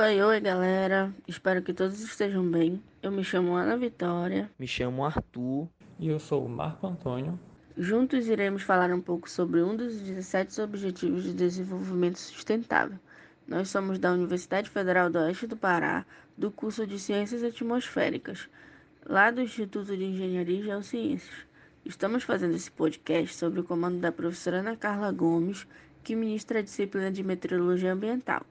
Oi, oi galera, espero que todos estejam bem. Eu me chamo Ana Vitória. Me chamo Arthur. E eu sou o Marco Antônio. Juntos iremos falar um pouco sobre um dos 17 Objetivos de Desenvolvimento Sustentável. Nós somos da Universidade Federal do Oeste do Pará, do curso de Ciências Atmosféricas, lá do Instituto de Engenharia e Geociências. Estamos fazendo esse podcast sob o comando da professora Ana Carla Gomes, que ministra a disciplina de Meteorologia Ambiental.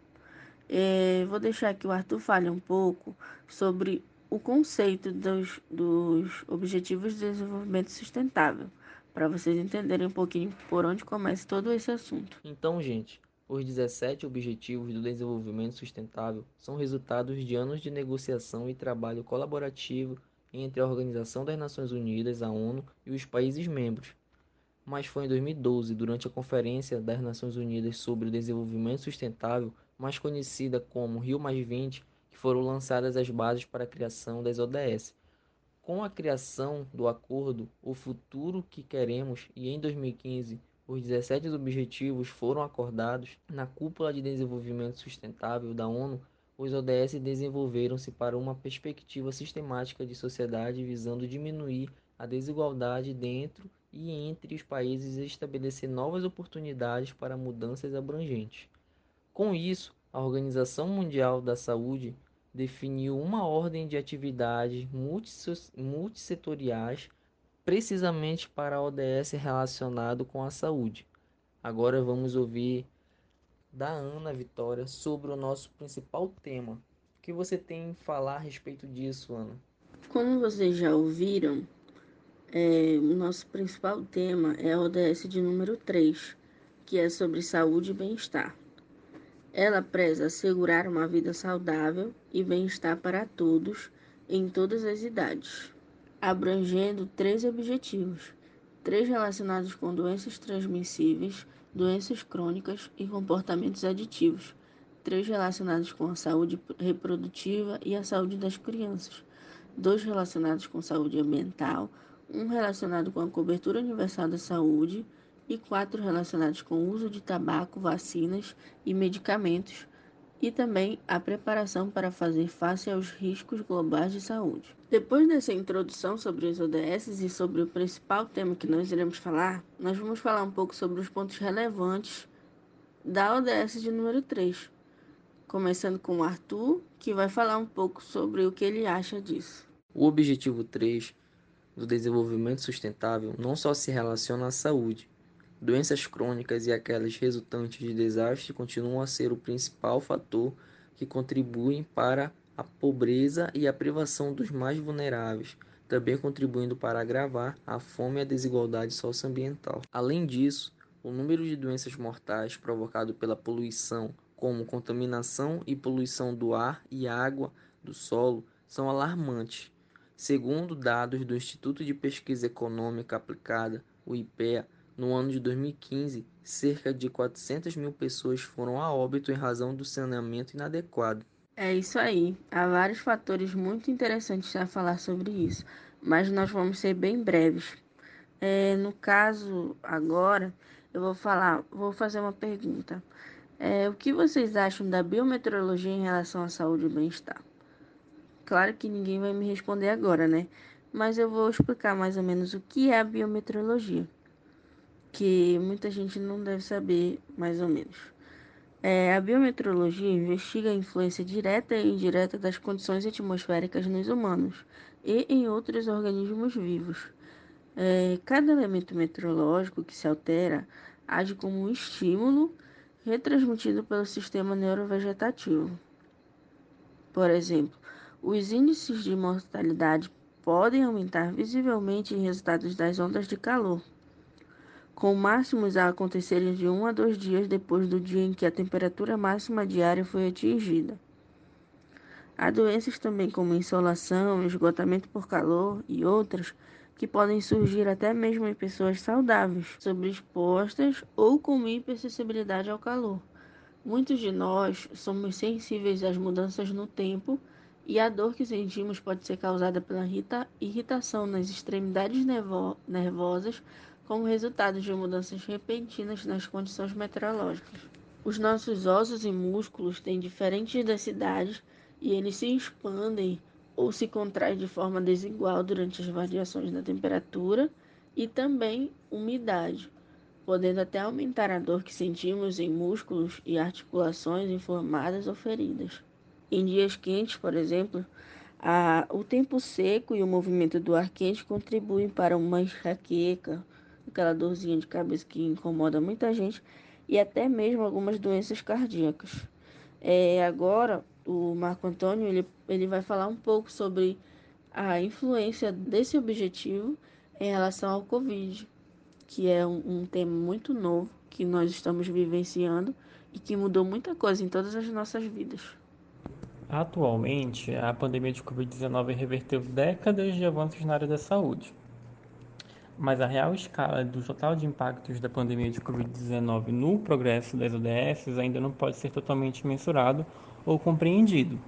É, vou deixar que o Arthur fale um pouco sobre o conceito dos, dos Objetivos de Desenvolvimento Sustentável, para vocês entenderem um pouquinho por onde começa todo esse assunto. Então, gente, os 17 Objetivos do Desenvolvimento Sustentável são resultados de anos de negociação e trabalho colaborativo entre a Organização das Nações Unidas, a ONU, e os países membros. Mas foi em 2012, durante a Conferência das Nações Unidas sobre o Desenvolvimento Sustentável, mais conhecida como Rio +20, que foram lançadas as bases para a criação das ODS. Com a criação do acordo O Futuro que Queremos e em 2015 os 17 objetivos foram acordados na Cúpula de Desenvolvimento Sustentável da ONU, os ODS desenvolveram-se para uma perspectiva sistemática de sociedade visando diminuir a desigualdade dentro e entre os países e estabelecer novas oportunidades para mudanças abrangentes. Com isso, a Organização Mundial da Saúde definiu uma ordem de atividades multissetoriais precisamente para a ODS relacionado com a saúde. Agora vamos ouvir da Ana Vitória sobre o nosso principal tema. O que você tem a falar a respeito disso, Ana? Como vocês já ouviram, é, o nosso principal tema é a ODS de número 3, que é sobre saúde e bem-estar. Ela preza assegurar uma vida saudável e bem-estar para todos em todas as idades, abrangendo três objetivos: três relacionados com doenças transmissíveis, doenças crônicas e comportamentos aditivos, três relacionados com a saúde reprodutiva e a saúde das crianças, dois relacionados com saúde ambiental, um relacionado com a cobertura universal da saúde e quatro relacionados com o uso de tabaco, vacinas e medicamentos, e também a preparação para fazer face aos riscos globais de saúde. Depois dessa introdução sobre os ODS e sobre o principal tema que nós iremos falar, nós vamos falar um pouco sobre os pontos relevantes da ODS de número 3. Começando com o Arthur, que vai falar um pouco sobre o que ele acha disso. O objetivo 3 do desenvolvimento sustentável não só se relaciona à saúde, Doenças crônicas e aquelas resultantes de desastre continuam a ser o principal fator que contribuem para a pobreza e a privação dos mais vulneráveis, também contribuindo para agravar a fome e a desigualdade socioambiental. Além disso, o número de doenças mortais provocado pela poluição, como contaminação e poluição do ar e água do solo, são alarmantes. Segundo dados do Instituto de Pesquisa Econômica Aplicada, o IPEA, no ano de 2015, cerca de 400 mil pessoas foram a óbito em razão do saneamento inadequado. É isso aí. Há vários fatores muito interessantes a falar sobre isso, mas nós vamos ser bem breves. É, no caso agora, eu vou falar, vou fazer uma pergunta. É, o que vocês acham da biometeorologia em relação à saúde e bem-estar? Claro que ninguém vai me responder agora, né? Mas eu vou explicar mais ou menos o que é a biometeorologia que muita gente não deve saber, mais ou menos. É, a biometeorologia investiga a influência direta e indireta das condições atmosféricas nos humanos e em outros organismos vivos. É, cada elemento meteorológico que se altera age como um estímulo retransmitido pelo sistema neurovegetativo. Por exemplo, os índices de mortalidade podem aumentar visivelmente em resultados das ondas de calor com máximos a acontecerem de um a dois dias depois do dia em que a temperatura máxima diária foi atingida. Há doenças também como insolação, esgotamento por calor e outras que podem surgir até mesmo em pessoas saudáveis, sobreexpostas ou com hipersensibilidade ao calor. Muitos de nós somos sensíveis às mudanças no tempo e a dor que sentimos pode ser causada pela irritação nas extremidades nervosas como resultado de mudanças repentinas nas condições meteorológicas. Os nossos ossos e músculos têm diferentes densidades e eles se expandem ou se contraem de forma desigual durante as variações da temperatura e também umidade, podendo até aumentar a dor que sentimos em músculos e articulações inflamadas ou feridas. Em dias quentes, por exemplo, a, o tempo seco e o movimento do ar quente contribuem para uma enxaqueca, aquela dorzinha de cabeça que incomoda muita gente, e até mesmo algumas doenças cardíacas. É, agora, o Marco Antônio ele, ele vai falar um pouco sobre a influência desse objetivo em relação ao Covid, que é um, um tema muito novo que nós estamos vivenciando e que mudou muita coisa em todas as nossas vidas. Atualmente, a pandemia de Covid-19 reverteu décadas de avanços na área da saúde. Mas a real escala do total de impactos da pandemia de Covid-19 no progresso das ODS ainda não pode ser totalmente mensurado ou compreendido.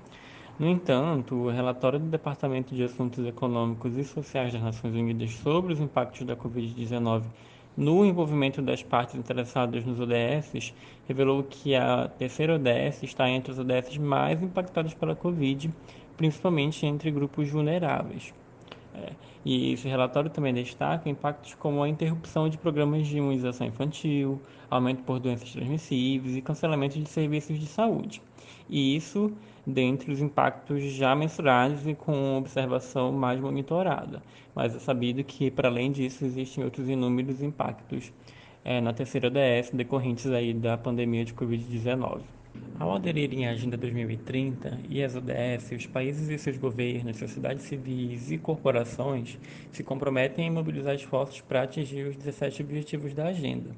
No entanto, o relatório do Departamento de Assuntos Econômicos e Sociais das Nações Unidas sobre os impactos da Covid-19 no envolvimento das partes interessadas nos ODS, revelou que a terceira ODS está entre as ODS mais impactadas pela Covid, principalmente entre grupos vulneráveis. É, e esse relatório também destaca impactos como a interrupção de programas de imunização infantil, aumento por doenças transmissíveis e cancelamento de serviços de saúde. E isso dentre os impactos já mensurados e com observação mais monitorada. Mas é sabido que, para além disso, existem outros inúmeros impactos é, na terceira ODS decorrentes aí da pandemia de Covid-19. Ao aderirem à Agenda 2030 e às ODS, os países e seus governos, sociedades civis e corporações se comprometem em mobilizar esforços para atingir os 17 objetivos da Agenda.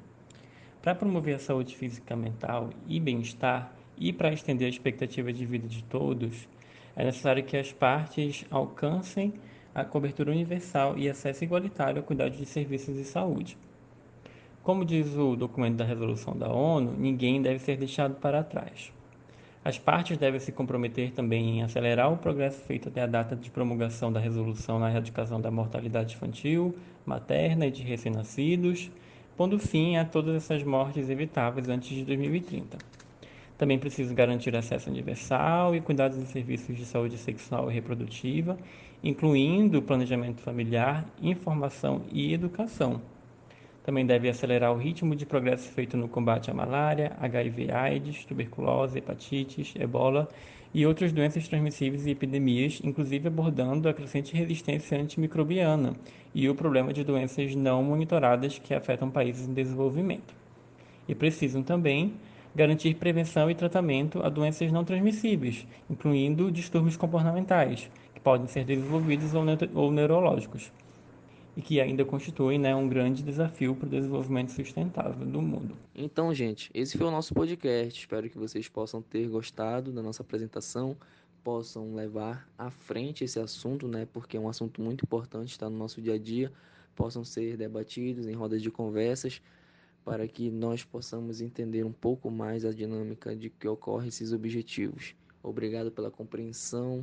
Para promover a saúde física, mental e bem-estar, e para estender a expectativa de vida de todos, é necessário que as partes alcancem a cobertura universal e acesso igualitário ao cuidado de serviços de saúde. Como diz o documento da resolução da ONU, ninguém deve ser deixado para trás. As partes devem se comprometer também em acelerar o progresso feito até a data de promulgação da resolução na erradicação da mortalidade infantil, materna e de recém-nascidos, pondo fim a todas essas mortes evitáveis antes de 2030. Também precisa garantir acesso universal e cuidados em serviços de saúde sexual e reprodutiva, incluindo planejamento familiar, informação e educação. Também deve acelerar o ritmo de progresso feito no combate à malária, HIV/AIDS, tuberculose, hepatites, ebola e outras doenças transmissíveis e epidemias, inclusive abordando a crescente resistência antimicrobiana e o problema de doenças não monitoradas que afetam países em desenvolvimento. E precisam também garantir prevenção e tratamento a doenças não transmissíveis, incluindo distúrbios comportamentais, que podem ser desenvolvidos ou, ou neurológicos, e que ainda constituem né, um grande desafio para o desenvolvimento sustentável do mundo. Então, gente, esse foi o nosso podcast. Espero que vocês possam ter gostado da nossa apresentação, possam levar à frente esse assunto, né, porque é um assunto muito importante, está no nosso dia a dia, possam ser debatidos em rodas de conversas para que nós possamos entender um pouco mais a dinâmica de que ocorre esses objetivos. Obrigado pela compreensão